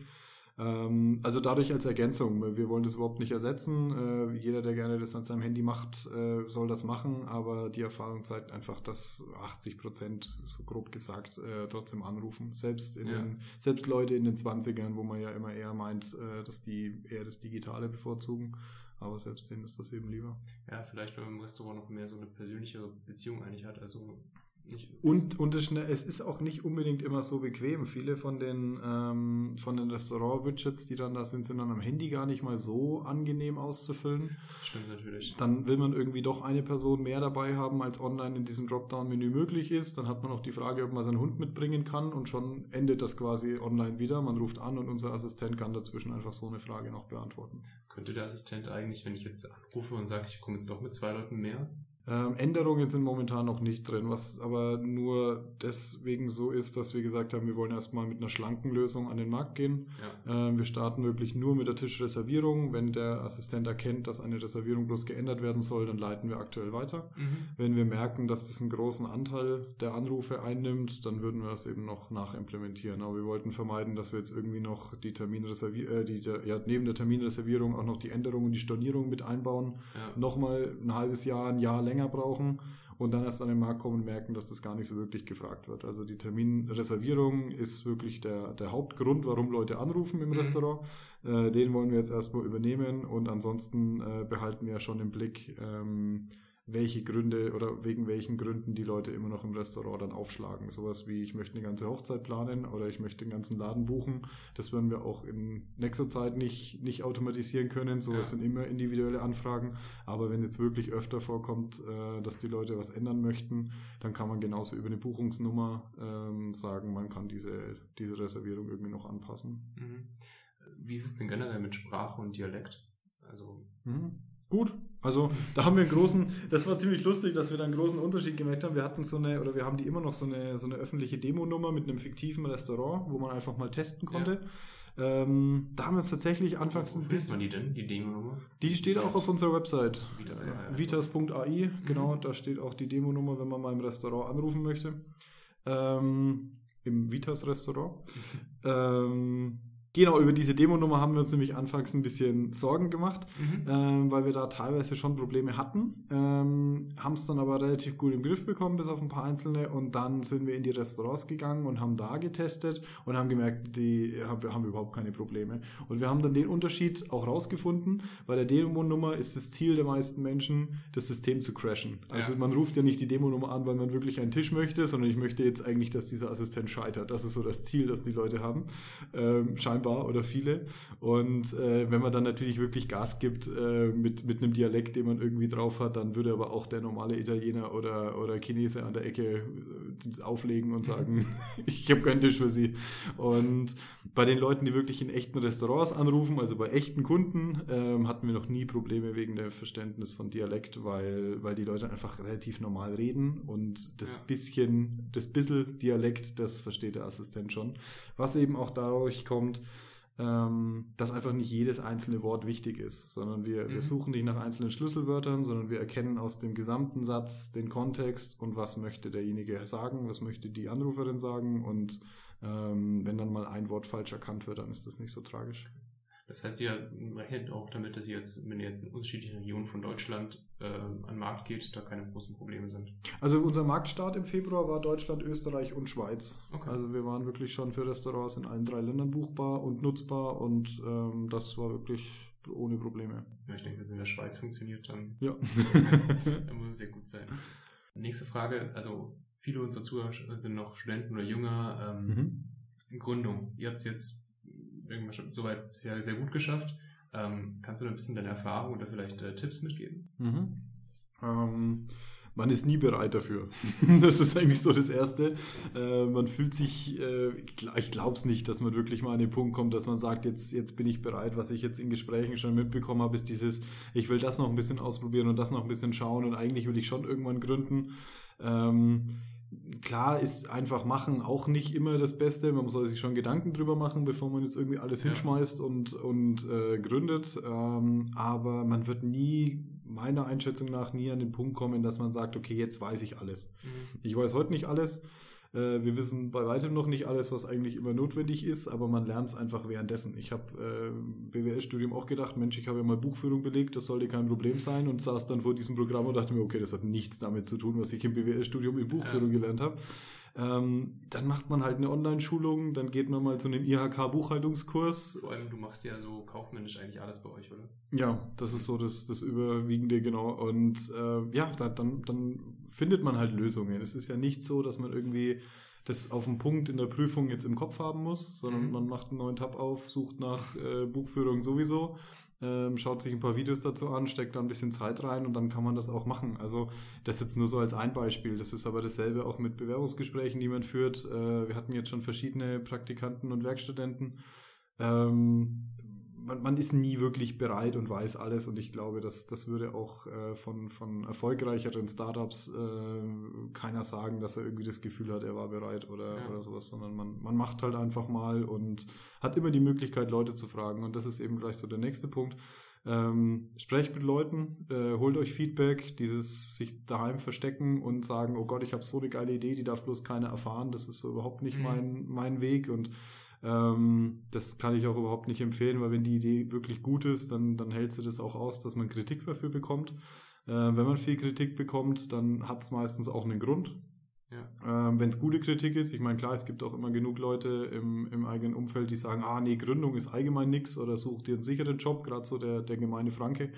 Ähm, also dadurch als Ergänzung. Wir wollen das überhaupt nicht ersetzen. Äh, jeder, der gerne das an seinem Handy macht, äh, soll das machen. Aber die Erfahrung zeigt einfach, dass 80 Prozent, so grob gesagt, äh, trotzdem anrufen. Selbst in ja. den, selbst Leute in den 20ern, wo man ja immer eher meint, äh, dass die eher das Digitale bevorzugen. Aber selbst denen ist das eben lieber. Ja, vielleicht, wenn man im Restaurant noch mehr so eine persönliche Beziehung eigentlich hat. Also und, und es, es ist auch nicht unbedingt immer so bequem. Viele von den, ähm, von den Restaurant-Widgets, die dann da sind, sind dann am Handy gar nicht mal so angenehm auszufüllen. Stimmt natürlich. Dann will man irgendwie doch eine Person mehr dabei haben, als online in diesem Dropdown-Menü möglich ist. Dann hat man auch die Frage, ob man seinen Hund mitbringen kann und schon endet das quasi online wieder. Man ruft an und unser Assistent kann dazwischen einfach so eine Frage noch beantworten. Könnte der Assistent eigentlich, wenn ich jetzt anrufe und sage, ich komme jetzt doch mit zwei Leuten mehr, ähm, Änderungen sind momentan noch nicht drin, was aber nur deswegen so ist, dass wir gesagt haben, wir wollen erstmal mit einer schlanken Lösung an den Markt gehen. Ja. Ähm, wir starten wirklich nur mit der Tischreservierung. Wenn der Assistent erkennt, dass eine Reservierung bloß geändert werden soll, dann leiten wir aktuell weiter. Mhm. Wenn wir merken, dass das einen großen Anteil der Anrufe einnimmt, dann würden wir das eben noch nachimplementieren. Aber wir wollten vermeiden, dass wir jetzt irgendwie noch die Terminreservierung, äh, die, ja, neben der Terminreservierung auch noch die Änderungen, die Stornierung mit einbauen. Ja. Nochmal ein halbes Jahr, ein Jahr länger länger brauchen und dann erst an den Markt kommen und merken, dass das gar nicht so wirklich gefragt wird. Also die Terminreservierung ist wirklich der, der Hauptgrund, warum Leute anrufen im mhm. Restaurant. Äh, den wollen wir jetzt erstmal übernehmen und ansonsten äh, behalten wir schon im Blick, ähm, welche Gründe oder wegen welchen Gründen die Leute immer noch im Restaurant dann aufschlagen. Sowas wie, ich möchte eine ganze Hochzeit planen oder ich möchte den ganzen Laden buchen. Das werden wir auch in nächster Zeit nicht, nicht automatisieren können. Sowas ja. sind immer individuelle Anfragen. Aber wenn jetzt wirklich öfter vorkommt, äh, dass die Leute was ändern möchten, dann kann man genauso über eine Buchungsnummer ähm, sagen, man kann diese, diese Reservierung irgendwie noch anpassen. Mhm. Wie ist es denn generell mit Sprache und Dialekt? Also. Mhm. Gut, also da haben wir einen großen, das war ziemlich lustig, dass wir da einen großen Unterschied gemerkt haben. Wir hatten so eine, oder wir haben die immer noch so eine, so eine öffentliche Demo-Nummer mit einem fiktiven Restaurant, wo man einfach mal testen konnte. Ja. Ähm, da haben wir uns tatsächlich anfangs ein bisschen. die denn, die Demo-Nummer? Die steht auch auf unserer Website. Vitas, Vitas.ai, mhm. genau, da steht auch die Demo-Nummer, wenn man mal im Restaurant anrufen möchte. Ähm, Im Vitas-Restaurant. [LAUGHS] ähm, Genau, über diese Demo-Nummer haben wir uns nämlich anfangs ein bisschen Sorgen gemacht, mhm. ähm, weil wir da teilweise schon Probleme hatten, ähm, haben es dann aber relativ gut im Griff bekommen, bis auf ein paar einzelne und dann sind wir in die Restaurants gegangen und haben da getestet und haben gemerkt, die haben, haben überhaupt keine Probleme. Und wir haben dann den Unterschied auch rausgefunden, bei der Demo-Nummer ist das Ziel der meisten Menschen, das System zu crashen. Also ja. man ruft ja nicht die Demo-Nummer an, weil man wirklich einen Tisch möchte, sondern ich möchte jetzt eigentlich, dass dieser Assistent scheitert. Das ist so das Ziel, das die Leute haben. Ähm, scheinbar scheinbar oder viele. Und äh, wenn man dann natürlich wirklich Gas gibt äh, mit, mit einem Dialekt, den man irgendwie drauf hat, dann würde aber auch der normale Italiener oder, oder Chinese an der Ecke äh, auflegen und sagen, [LAUGHS] ich habe keinen Tisch für sie. Und bei den Leuten, die wirklich in echten Restaurants anrufen, also bei echten Kunden, ähm, hatten wir noch nie Probleme wegen dem Verständnis von Dialekt, weil, weil die Leute einfach relativ normal reden und das ja. bisschen, das bisschen Dialekt, das versteht der Assistent schon. Was eben auch dadurch kommt, ähm, dass einfach nicht jedes einzelne Wort wichtig ist, sondern wir, mhm. wir suchen nicht nach einzelnen Schlüsselwörtern, sondern wir erkennen aus dem gesamten Satz den Kontext und was möchte derjenige sagen, was möchte die Anruferin sagen und Ähm, wenn dann mal ein Wort falsch erkannt wird, dann ist das nicht so tragisch. Das heißt, ihr rechnet auch damit, dass ihr jetzt, wenn ihr jetzt in unterschiedlichen Regionen von Deutschland äh, an den Markt geht, da keine großen Probleme sind. Also unser Marktstart im Februar war Deutschland, Österreich und Schweiz. Okay. Also wir waren wirklich schon für Restaurants in allen drei Ländern buchbar und nutzbar und ähm, das war wirklich ohne Probleme. Ja, ich denke, wenn es in der Schweiz funktioniert, dann, ja. [LAUGHS] dann muss es ja gut sein. Nächste Frage, also viele unserer Zuhörer sind noch Studenten oder jünger. Ähm, mhm. Gründung. Ihr habt jetzt soweit sehr, gut geschafft. Ähm, kannst du ein bisschen deine Erfahrung oder vielleicht äh, Tipps mitgeben? Mhm. Ähm, man ist nie bereit dafür. [LAUGHS] das ist eigentlich so das Erste. Äh, man fühlt sich, äh, ich glaube es nicht, dass man wirklich mal an den Punkt kommt, dass man sagt, jetzt, jetzt bin ich bereit. Was ich jetzt in Gesprächen schon mitbekommen habe, ist dieses, ich will das noch ein bisschen ausprobieren und das noch ein bisschen schauen und eigentlich will ich schon irgendwann gründen. Ähm, klar ist einfach machen auch nicht immer das Beste. Man soll sich schon Gedanken drüber machen, bevor man jetzt irgendwie alles ja. hinschmeißt und, und äh, gründet. Ähm, aber man wird nie, meiner Einschätzung nach, nie an den Punkt kommen, dass man sagt, okay, jetzt weiß ich alles. Mhm. Ich weiß heute nicht alles. Äh, wir wissen bei weitem noch nicht alles, was eigentlich immer notwendig ist, aber man lernt es einfach währenddessen. Ich habe äh, BWL-Studium auch gedacht, Mensch, ich habe ja mal Buchführung belegt, das sollte kein Problem sein und saß dann vor diesem Programm und dachte mir, okay, das hat nichts damit zu tun, was ich im BWL-Studium in Buchführung ja. gelernt habe. Ähm, dann macht man halt eine Online-Schulung, dann geht man mal zu einem IHK-Buchhaltungskurs. Vor allem, du machst ja so kaufmännisch eigentlich alles bei euch, oder? Ja, das ist so das, das Überwiegende, genau. Und äh, ja, da, dann, dann findet man halt Lösungen. Es ist ja nicht so, dass man irgendwie das auf den Punkt in der Prüfung jetzt im Kopf haben muss, sondern mhm. man macht einen neuen Tab auf, sucht nach äh, Buchführung sowieso, ähm, schaut sich ein paar Videos dazu an, steckt da ein bisschen Zeit rein und dann kann man das auch machen. Also das jetzt nur so als ein Beispiel. Das ist aber dasselbe auch mit Bewerbungsgesprächen, die man führt. Äh, wir hatten jetzt schon verschiedene Praktikanten und Werkstudenten. Ähm, man, man ist nie wirklich bereit und weiß alles und ich glaube, dass das würde auch äh, von, von erfolgreicheren Startups äh, keiner sagen, dass er irgendwie das Gefühl hat, er war bereit oder, ja. oder sowas, sondern man, man macht halt einfach mal und hat immer die Möglichkeit, Leute zu fragen und das ist eben gleich so der nächste Punkt. Ähm, sprecht mit Leuten, äh, holt euch Feedback, dieses sich daheim verstecken und sagen, oh Gott, ich habe so eine geile Idee, die darf bloß keiner erfahren, das ist so überhaupt nicht mhm. mein, mein Weg und ähm, das kann ich auch überhaupt nicht empfehlen, weil wenn die Idee wirklich gut ist, dann, dann hält sie das auch aus, dass man Kritik dafür bekommt. Äh, wenn man viel Kritik bekommt, dann hat es meistens auch einen Grund. Ja. Ähm, wenn es gute Kritik ist, ich meine, klar, es gibt auch immer genug Leute im, im eigenen Umfeld, die sagen, ah nee, Gründung ist allgemein nix oder such dir einen sicheren Job, gerade so der, der gemeine Franke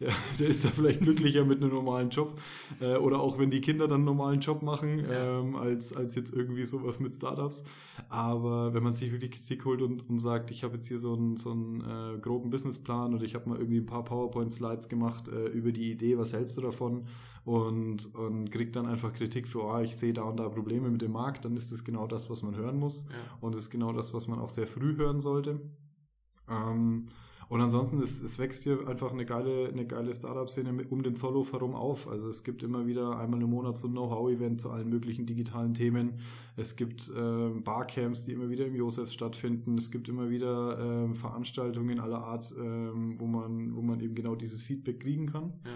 der, [LAUGHS] der ist da vielleicht glücklicher mit einem normalen Job. Äh, oder auch wenn die Kinder dann einen normalen Job machen, ja. ähm, als, als jetzt irgendwie sowas mit Startups. Aber wenn man sich wirklich Kritik holt und, und sagt, ich habe jetzt hier so einen, so einen äh, groben Businessplan oder ich habe mal irgendwie ein paar PowerPoint-Slides gemacht äh, über die Idee, was hältst du davon? Und, und kriegt dann einfach Kritik für, oh, ich sehe da und da Probleme mit dem Markt, dann ist das genau das, was man hören muss. Ja. Und ist genau das, was man auch sehr früh hören sollte. Ähm, und ansonsten, es, es wächst hier einfach eine geile, eine geile Startup-Szene um den Zollhof herum auf. Also es gibt immer wieder einmal im Monat so ein Know-how-Event zu allen möglichen digitalen Themen. Es gibt äh, Barcamps, die immer wieder im Josef stattfinden. Es gibt immer wieder äh, Veranstaltungen aller Art, äh, wo man, wo man eben genau dieses Feedback kriegen kann. Ja.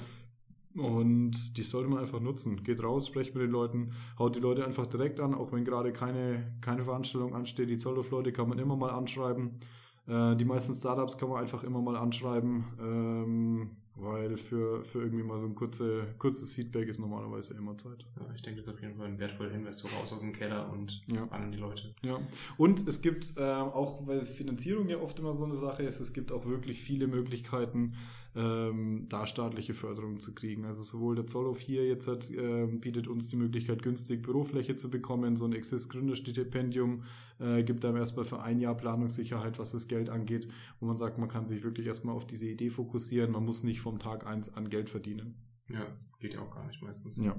Und die sollte man einfach nutzen. Geht raus, sprecht mit den Leuten, haut die Leute einfach direkt an, auch wenn gerade keine, keine Veranstaltung ansteht. Die Zollhof-Leute kann man immer mal anschreiben. Äh, die meisten Startups kann man einfach immer mal anschreiben, ähm, weil für, für irgendwie mal so ein kurze, kurzes Feedback ist normalerweise immer Zeit. Ja, ich denke, das ist auf jeden Fall ein wertvoller Hinweis, so raus aus dem Keller und ja. an die Leute. Ja, und es gibt äh, auch, weil Finanzierung ja oft immer so eine Sache ist, es gibt auch wirklich viele Möglichkeiten, ähm, da staatliche Förderung zu kriegen. Also sowohl der Zollhof hier jetzt hat, äh, bietet uns die Möglichkeit, günstig Bürofläche zu bekommen. So ein Exist-Gründerstipendium äh, gibt einem erstmal für ein Jahr Planungssicherheit, was das Geld angeht, wo man sagt, man kann sich wirklich erstmal auf diese Idee fokussieren. Man muss nicht vom Tag eins an Geld verdienen. Ja, geht ja auch gar nicht meistens. Ja.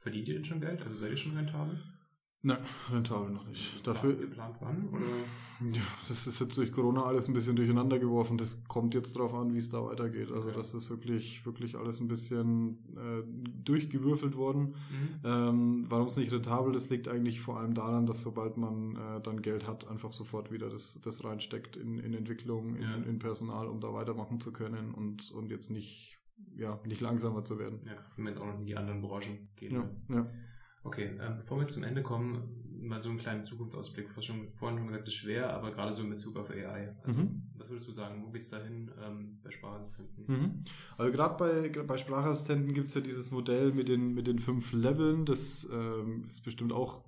Verdient ihr denn schon Geld? Also seid ihr schon rentabel? Nein, rentabel noch nicht. Dafür geplant wann? Oder? Ja, das ist jetzt durch Corona alles ein bisschen durcheinander geworfen. Das kommt jetzt darauf an, wie es da weitergeht. Also okay. das ist wirklich, wirklich alles ein bisschen äh, durchgewürfelt worden. Mhm. Ähm, Warum es nicht rentabel ist, liegt eigentlich vor allem daran, dass sobald man äh, dann Geld hat, einfach sofort wieder das, das reinsteckt in, in Entwicklung, in, ja. in Personal, um da weitermachen zu können und, und jetzt nicht, ja, nicht langsamer zu werden. Ja, wenn wir jetzt auch noch in die anderen Branchen gehen. Ja, ja. Okay, äh, bevor wir zum Ende kommen, mal so einen kleinen Zukunftsausblick. Hast schon vorhin schon gesagt, es ist schwer, aber gerade so in Bezug auf AI. Also, mhm. Was würdest du sagen? Wo geht es dahin ähm, bei Sprachassistenten? Mhm. Also, gerade bei, bei Sprachassistenten gibt es ja dieses Modell mit den, mit den fünf Leveln. Das ähm, ist bestimmt auch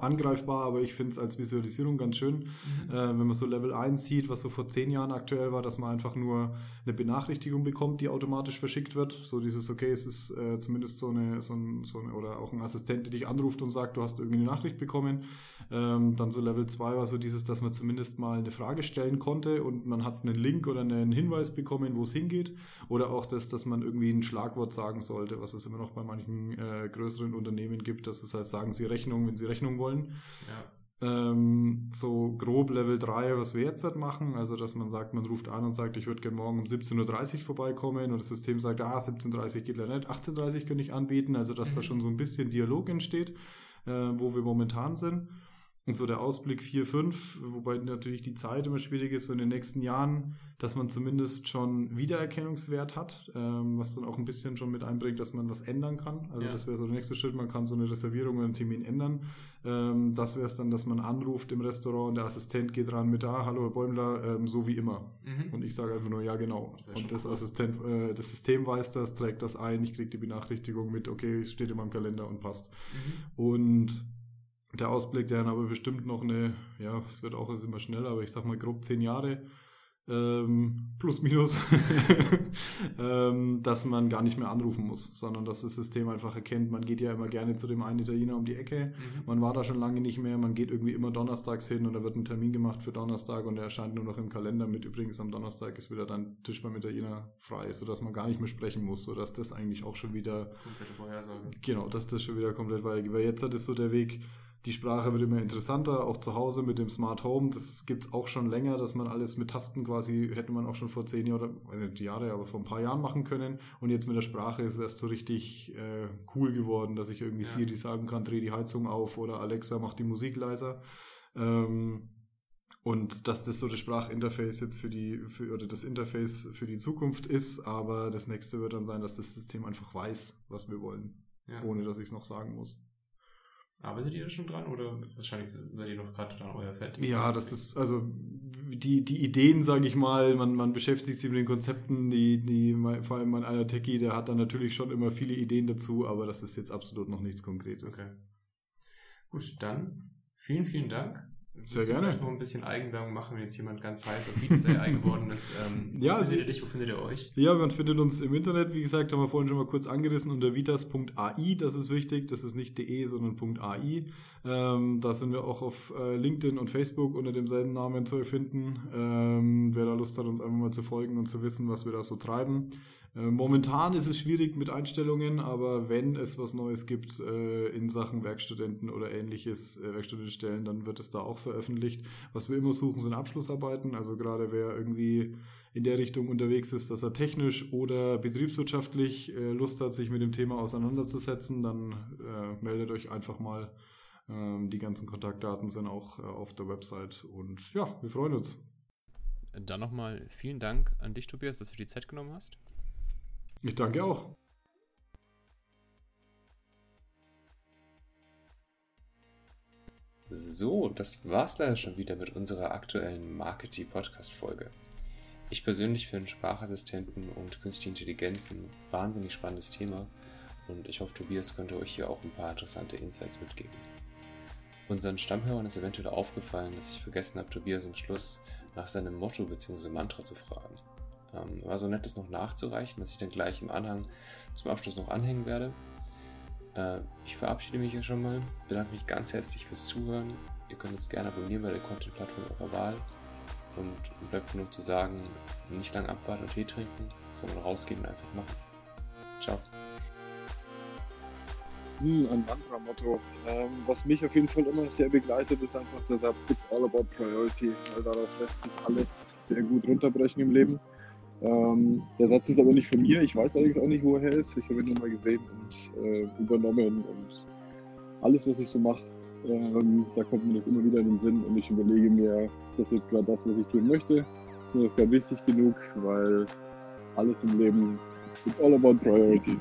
angreifbar, aber ich finde es als Visualisierung ganz schön. Mhm. Äh, wenn man so Level 1 sieht, was so vor zehn Jahren aktuell war, dass man einfach nur eine Benachrichtigung bekommt, die automatisch verschickt wird. So dieses, okay, es ist äh, zumindest so eine, so, ein, so eine, oder auch ein Assistent, der dich anruft und sagt, du hast irgendwie eine Nachricht bekommen. Ähm, dann so Level 2 war so dieses, dass man zumindest mal eine Frage stellen konnte und man hat einen Link oder einen Hinweis bekommen, wo es hingeht. Oder auch das, dass man irgendwie ein Schlagwort sagen sollte, was es immer noch bei manchen äh, größeren Unternehmen gibt. Das heißt, sagen Sie Rechnung, wenn Sie Rechnung wollen. Ja ähm, so grob Level 3, was wir jetzt halt machen. Also, dass man sagt, man ruft an und sagt, ich würde gerne morgen um 17.30 Uhr vorbeikommen und das System sagt, ah, 17.30 Uhr geht leider nicht, 18.30 Uhr könnte ich anbieten. Also, dass mhm. da schon so ein bisschen Dialog entsteht, äh, wo wir momentan sind. Und so der Ausblick 4, 5, wobei natürlich die Zeit immer schwierig ist, so in den nächsten Jahren, dass man zumindest schon Wiedererkennungswert hat, ähm, was dann auch ein bisschen schon mit einbringt, dass man was ändern kann. Also ja. das wäre so der nächste Schritt, man kann so eine Reservierung oder einen Termin ändern. Ähm, das wäre es dann, dass man anruft im Restaurant und der Assistent geht ran mit, ah, hallo Herr Bäumler, ähm, so wie immer. Mhm. Und ich sage einfach nur, ja genau. Das und das, Assistent, äh, das System weiß das, trägt das ein, ich kriege die Benachrichtigung mit, okay, steht in meinem Kalender und passt. Mhm. Und der Ausblick, der dann aber bestimmt noch eine, ja, es wird auch immer schneller, aber ich sag mal grob zehn Jahre ähm, plus minus, [LAUGHS] ähm, dass man gar nicht mehr anrufen muss, sondern dass das System einfach erkennt, man geht ja immer gerne zu dem einen Italiener um die Ecke, mhm. man war da schon lange nicht mehr, man geht irgendwie immer donnerstags hin und da wird ein Termin gemacht für Donnerstag und der erscheint nur noch im Kalender mit übrigens am Donnerstag ist wieder dann Tisch beim Italiener frei, sodass man gar nicht mehr sprechen muss, sodass das eigentlich auch schon wieder komplette Vorhersage. Genau, dass das schon wieder komplett weitergeht, weil jetzt hat es so der Weg, die Sprache wird immer interessanter, auch zu Hause mit dem Smart Home. Das gibt es auch schon länger, dass man alles mit Tasten quasi, hätte man auch schon vor zehn Jahren, nicht Jahre, aber vor ein paar Jahren machen können. Und jetzt mit der Sprache ist es erst so richtig äh, cool geworden, dass ich irgendwie ja. Siri sagen kann, dreh die Heizung auf oder Alexa macht die Musik leiser. Ähm, und dass das so das Sprachinterface jetzt für die, für, oder das Interface für die Zukunft ist, aber das nächste wird dann sein, dass das System einfach weiß, was wir wollen, ja. ohne dass ich es noch sagen muss. Arbeitet ihr da schon dran oder wahrscheinlich seid ihr noch gerade dran euer fertig? Ja, das ist, also die, die Ideen, sage ich mal, man, man beschäftigt sich mit den Konzepten, die, die, vor allem mein einer Techie, der hat dann natürlich schon immer viele Ideen dazu, aber das ist jetzt absolut noch nichts Konkretes. Okay. Gut, dann vielen, vielen Dank sehr gerne. noch ein bisschen Eigenwerbung machen, wenn jetzt jemand ganz heiß auf Vitas AI geworden ist. Ähm, ja, wo also, findet ihr dich? Wo findet ihr euch? Ja, man findet uns im Internet, wie gesagt, haben wir vorhin schon mal kurz angerissen, unter vitas.ai, das ist wichtig, das ist nicht de, sondern .ai. Ähm, da sind wir auch auf äh, LinkedIn und Facebook unter demselben Namen zu erfinden. Ähm, wer da Lust hat, uns einfach mal zu folgen und zu wissen, was wir da so treiben. Äh, momentan ist es schwierig mit Einstellungen, aber wenn es was Neues gibt äh, in Sachen Werkstudenten oder ähnliches, äh, Werkstudentenstellen, dann wird es da auch veröffentlicht. Was wir immer suchen, sind Abschlussarbeiten. Also gerade wer irgendwie in der Richtung unterwegs ist, dass er technisch oder betriebswirtschaftlich Lust hat, sich mit dem Thema auseinanderzusetzen, dann meldet euch einfach mal. Ähm, die ganzen Kontaktdaten sind auch auf der Website und ja, wir freuen uns. Dann nochmal vielen Dank an dich, Tobias, dass du die Zeit genommen hast. Ich danke auch. So, das war's leider schon wieder mit unserer aktuellen Marketing-Podcast-Folge. Ich persönlich finde Sprachassistenten und künstliche Intelligenz ein wahnsinnig spannendes Thema und ich hoffe, Tobias könnte euch hier auch ein paar interessante Insights mitgeben. Unseren Stammhörern ist eventuell aufgefallen, dass ich vergessen habe, Tobias am Schluss nach seinem Motto bzw. Mantra zu fragen. Ähm, war so nett, das noch nachzureichen, was ich dann gleich im Anhang zum Abschluss noch anhängen werde. Äh, ich verabschiede mich hier schon mal, bedanke mich ganz herzlich fürs Zuhören. Ihr könnt uns gerne abonnieren bei der Content-Plattform eurer Wahl. Und bleibt nur zu sagen, nicht lang abwarten und Tee trinken, sondern rausgehen und einfach machen. Ciao. Hm, ein Mantra-Motto. Ähm, was mich auf jeden Fall immer sehr begleitet, ist einfach der Satz, it's all about priority, weil darauf lässt sich alles sehr gut runterbrechen im Leben. Ähm, der Satz ist aber nicht von mir. Ich weiß allerdings auch nicht, wo er ist. Ich habe ihn nur mal gesehen und äh, übernommen. Und alles, was ich so mache, ähm, da kommt mir das immer wieder in den Sinn. Und ich überlege mir, ist das jetzt gerade das, was ich tun möchte? Ist mir das gerade wichtig genug? Weil alles im Leben, it's all about priority.